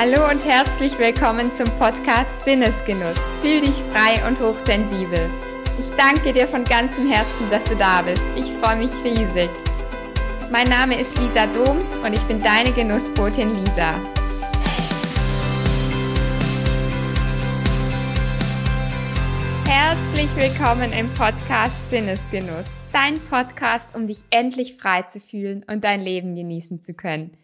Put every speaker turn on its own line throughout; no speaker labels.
Hallo und herzlich willkommen zum Podcast Sinnesgenuss. Fühl dich frei und hochsensibel. Ich danke dir von ganzem Herzen, dass du da bist. Ich freue mich riesig. Mein Name ist Lisa Doms und ich bin deine Genussbotin Lisa. Herzlich willkommen im Podcast Sinnesgenuss. Dein Podcast, um dich endlich frei zu fühlen und dein Leben genießen zu können.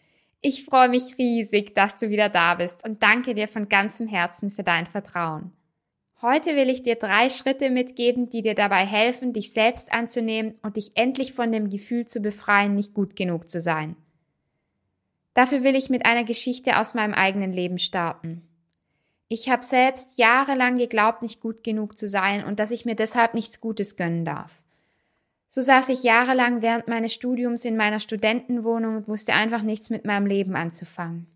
Ich freue mich riesig, dass du wieder da bist und danke dir von ganzem Herzen für dein Vertrauen. Heute will ich dir drei Schritte mitgeben, die dir dabei helfen, dich selbst anzunehmen und dich endlich von dem Gefühl zu befreien, nicht gut genug zu sein. Dafür will ich mit einer Geschichte aus meinem eigenen Leben starten. Ich habe selbst jahrelang geglaubt, nicht gut genug zu sein und dass ich mir deshalb nichts Gutes gönnen darf. So saß ich jahrelang während meines Studiums in meiner Studentenwohnung und wusste einfach nichts mit meinem Leben anzufangen.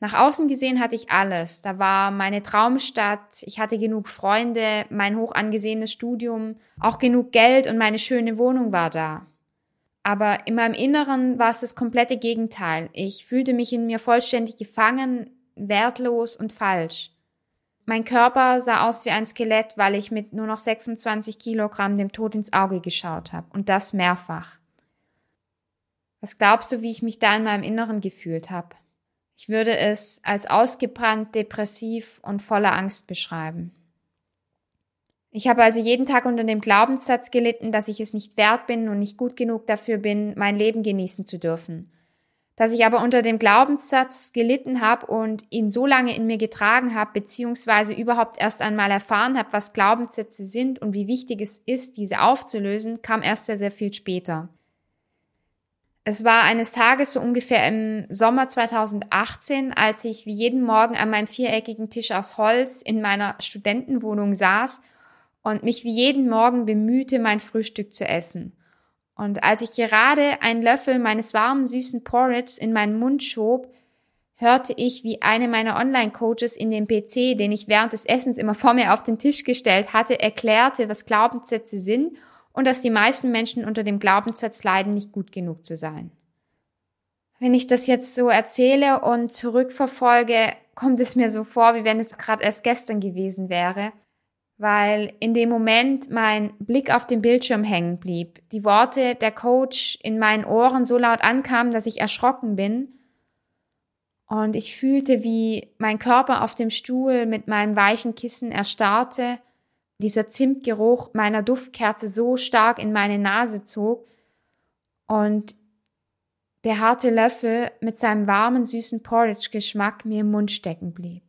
Nach außen gesehen hatte ich alles. Da war meine Traumstadt, ich hatte genug Freunde, mein hoch angesehenes Studium, auch genug Geld und meine schöne Wohnung war da. Aber in meinem Inneren war es das komplette Gegenteil. Ich fühlte mich in mir vollständig gefangen, wertlos und falsch. Mein Körper sah aus wie ein Skelett, weil ich mit nur noch 26 Kilogramm dem Tod ins Auge geschaut habe. Und das mehrfach. Was glaubst du, wie ich mich da in meinem Inneren gefühlt habe? Ich würde es als ausgebrannt, depressiv und voller Angst beschreiben. Ich habe also jeden Tag unter dem Glaubenssatz gelitten, dass ich es nicht wert bin und nicht gut genug dafür bin, mein Leben genießen zu dürfen dass ich aber unter dem Glaubenssatz gelitten habe und ihn so lange in mir getragen habe, beziehungsweise überhaupt erst einmal erfahren habe, was Glaubenssätze sind und wie wichtig es ist, diese aufzulösen, kam erst sehr, sehr viel später. Es war eines Tages so ungefähr im Sommer 2018, als ich wie jeden Morgen an meinem viereckigen Tisch aus Holz in meiner Studentenwohnung saß und mich wie jeden Morgen bemühte, mein Frühstück zu essen. Und als ich gerade einen Löffel meines warmen, süßen Porridge in meinen Mund schob, hörte ich, wie eine meiner Online-Coaches in dem PC, den ich während des Essens immer vor mir auf den Tisch gestellt hatte, erklärte, was Glaubenssätze sind und dass die meisten Menschen unter dem Glaubenssatz leiden, nicht gut genug zu sein. Wenn ich das jetzt so erzähle und zurückverfolge, kommt es mir so vor, wie wenn es gerade erst gestern gewesen wäre weil in dem Moment mein Blick auf den Bildschirm hängen blieb, die Worte der Coach in meinen Ohren so laut ankamen, dass ich erschrocken bin und ich fühlte, wie mein Körper auf dem Stuhl mit meinem weichen Kissen erstarrte, dieser Zimtgeruch meiner Duftkerze so stark in meine Nase zog und der harte Löffel mit seinem warmen, süßen Porridge-Geschmack mir im Mund stecken blieb.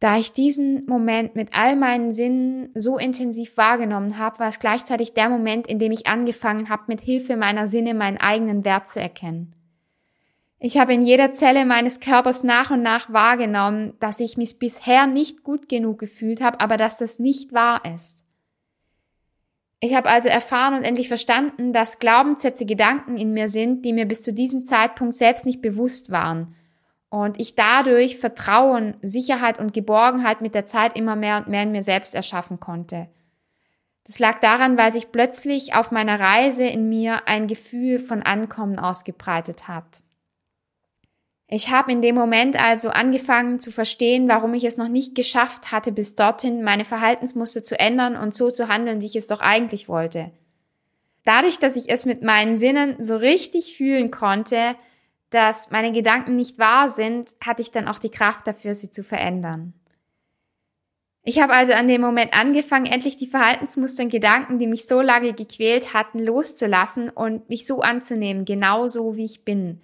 Da ich diesen Moment mit all meinen Sinnen so intensiv wahrgenommen habe, war es gleichzeitig der Moment, in dem ich angefangen habe, mit Hilfe meiner Sinne meinen eigenen Wert zu erkennen. Ich habe in jeder Zelle meines Körpers nach und nach wahrgenommen, dass ich mich bisher nicht gut genug gefühlt habe, aber dass das nicht wahr ist. Ich habe also erfahren und endlich verstanden, dass Glaubenssätze Gedanken in mir sind, die mir bis zu diesem Zeitpunkt selbst nicht bewusst waren und ich dadurch Vertrauen, Sicherheit und Geborgenheit mit der Zeit immer mehr und mehr in mir selbst erschaffen konnte. Das lag daran, weil sich plötzlich auf meiner Reise in mir ein Gefühl von Ankommen ausgebreitet hat. Ich habe in dem Moment also angefangen zu verstehen, warum ich es noch nicht geschafft hatte, bis dorthin meine Verhaltensmuster zu ändern und so zu handeln, wie ich es doch eigentlich wollte. Dadurch, dass ich es mit meinen Sinnen so richtig fühlen konnte, dass meine Gedanken nicht wahr sind, hatte ich dann auch die Kraft dafür, sie zu verändern. Ich habe also an dem Moment angefangen, endlich die Verhaltensmuster und Gedanken, die mich so lange gequält hatten, loszulassen und mich so anzunehmen, genauso wie ich bin.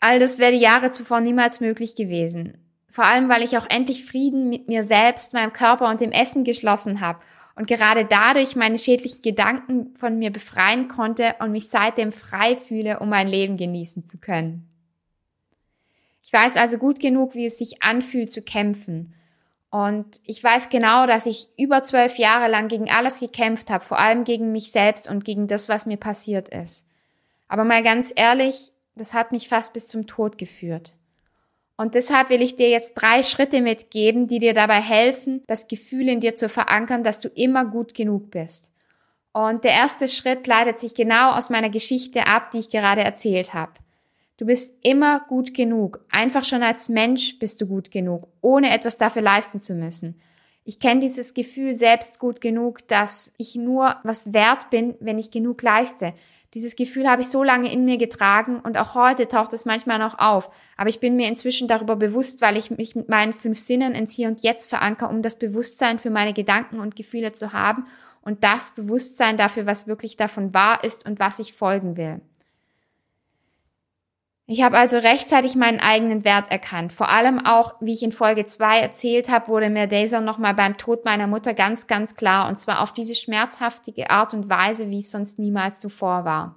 All das wäre Jahre zuvor niemals möglich gewesen. Vor allem, weil ich auch endlich Frieden mit mir selbst, meinem Körper und dem Essen geschlossen habe und gerade dadurch meine schädlichen Gedanken von mir befreien konnte und mich seitdem frei fühle, um mein Leben genießen zu können. Ich weiß also gut genug, wie es sich anfühlt zu kämpfen. Und ich weiß genau, dass ich über zwölf Jahre lang gegen alles gekämpft habe, vor allem gegen mich selbst und gegen das, was mir passiert ist. Aber mal ganz ehrlich, das hat mich fast bis zum Tod geführt. Und deshalb will ich dir jetzt drei Schritte mitgeben, die dir dabei helfen, das Gefühl in dir zu verankern, dass du immer gut genug bist. Und der erste Schritt leitet sich genau aus meiner Geschichte ab, die ich gerade erzählt habe. Du bist immer gut genug. Einfach schon als Mensch bist du gut genug, ohne etwas dafür leisten zu müssen. Ich kenne dieses Gefühl selbst gut genug, dass ich nur was wert bin, wenn ich genug leiste. Dieses Gefühl habe ich so lange in mir getragen und auch heute taucht es manchmal noch auf. Aber ich bin mir inzwischen darüber bewusst, weil ich mich mit meinen fünf Sinnen ins Hier und Jetzt verankere, um das Bewusstsein für meine Gedanken und Gefühle zu haben und das Bewusstsein dafür, was wirklich davon wahr ist und was ich folgen will. Ich habe also rechtzeitig meinen eigenen Wert erkannt. Vor allem auch, wie ich in Folge 2 erzählt habe, wurde mir Daisy nochmal beim Tod meiner Mutter ganz, ganz klar. Und zwar auf diese schmerzhaftige Art und Weise, wie es sonst niemals zuvor war.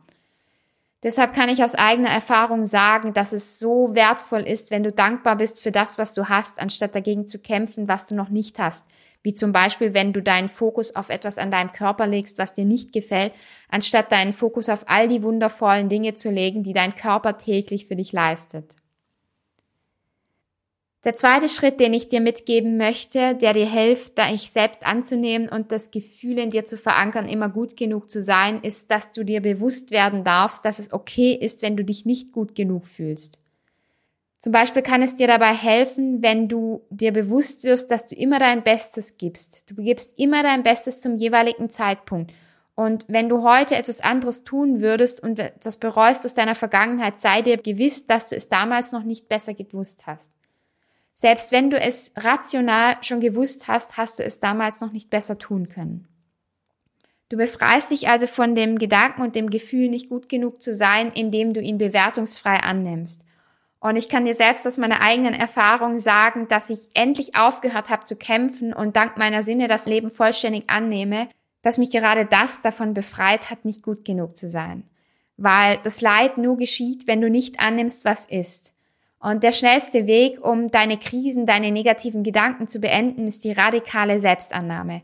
Deshalb kann ich aus eigener Erfahrung sagen, dass es so wertvoll ist, wenn du dankbar bist für das, was du hast, anstatt dagegen zu kämpfen, was du noch nicht hast wie zum Beispiel, wenn du deinen Fokus auf etwas an deinem Körper legst, was dir nicht gefällt, anstatt deinen Fokus auf all die wundervollen Dinge zu legen, die dein Körper täglich für dich leistet. Der zweite Schritt, den ich dir mitgeben möchte, der dir hilft, dich selbst anzunehmen und das Gefühl in dir zu verankern, immer gut genug zu sein, ist, dass du dir bewusst werden darfst, dass es okay ist, wenn du dich nicht gut genug fühlst. Zum Beispiel kann es dir dabei helfen, wenn du dir bewusst wirst, dass du immer dein Bestes gibst. Du gibst immer dein Bestes zum jeweiligen Zeitpunkt. Und wenn du heute etwas anderes tun würdest und das bereust aus deiner Vergangenheit, sei dir gewiss, dass du es damals noch nicht besser gewusst hast. Selbst wenn du es rational schon gewusst hast, hast du es damals noch nicht besser tun können. Du befreist dich also von dem Gedanken und dem Gefühl, nicht gut genug zu sein, indem du ihn bewertungsfrei annimmst. Und ich kann dir selbst aus meiner eigenen Erfahrung sagen, dass ich endlich aufgehört habe zu kämpfen und dank meiner Sinne das Leben vollständig annehme, dass mich gerade das davon befreit hat, nicht gut genug zu sein. Weil das Leid nur geschieht, wenn du nicht annimmst, was ist. Und der schnellste Weg, um deine Krisen, deine negativen Gedanken zu beenden, ist die radikale Selbstannahme.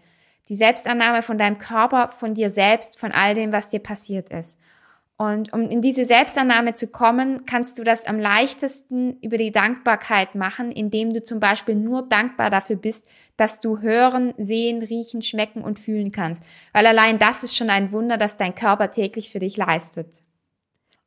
Die Selbstannahme von deinem Körper, von dir selbst, von all dem, was dir passiert ist. Und um in diese Selbstannahme zu kommen, kannst du das am leichtesten über die Dankbarkeit machen, indem du zum Beispiel nur dankbar dafür bist, dass du hören, sehen, riechen, schmecken und fühlen kannst. Weil allein das ist schon ein Wunder, das dein Körper täglich für dich leistet.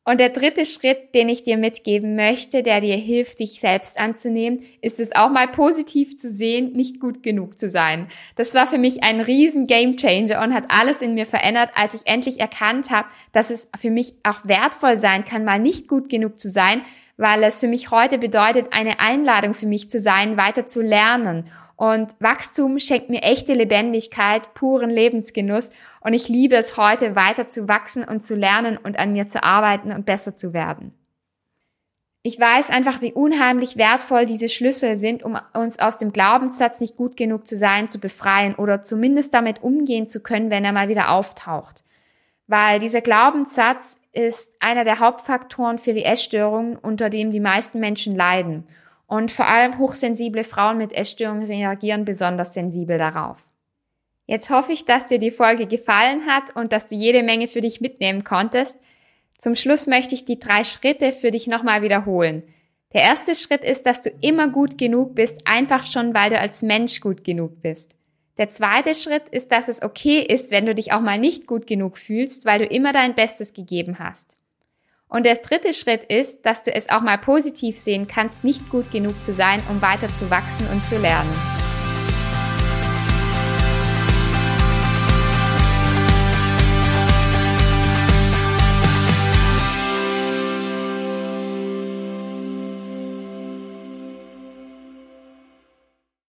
Und der dritte Schritt, den ich dir mitgeben möchte, der dir hilft, dich selbst anzunehmen, ist es auch mal positiv zu sehen, nicht gut genug zu sein. Das war für mich ein riesen Gamechanger und hat alles in mir verändert, als ich endlich erkannt habe, dass es für mich auch wertvoll sein kann, mal nicht gut genug zu sein, weil es für mich heute bedeutet, eine Einladung für mich zu sein, weiter zu lernen und Wachstum schenkt mir echte Lebendigkeit, puren Lebensgenuss. Und ich liebe es heute weiter zu wachsen und zu lernen und an mir zu arbeiten und besser zu werden. Ich weiß einfach, wie unheimlich wertvoll diese Schlüssel sind, um uns aus dem Glaubenssatz nicht gut genug zu sein, zu befreien oder zumindest damit umgehen zu können, wenn er mal wieder auftaucht. Weil dieser Glaubenssatz ist einer der Hauptfaktoren für die Essstörungen, unter dem die meisten Menschen leiden. Und vor allem hochsensible Frauen mit Essstörungen reagieren besonders sensibel darauf. Jetzt hoffe ich, dass dir die Folge gefallen hat und dass du jede Menge für dich mitnehmen konntest. Zum Schluss möchte ich die drei Schritte für dich nochmal wiederholen. Der erste Schritt ist, dass du immer gut genug bist, einfach schon, weil du als Mensch gut genug bist. Der zweite Schritt ist, dass es okay ist, wenn du dich auch mal nicht gut genug fühlst, weil du immer dein Bestes gegeben hast. Und der dritte Schritt ist, dass du es auch mal positiv sehen kannst, nicht gut genug zu sein, um weiter zu wachsen und zu lernen.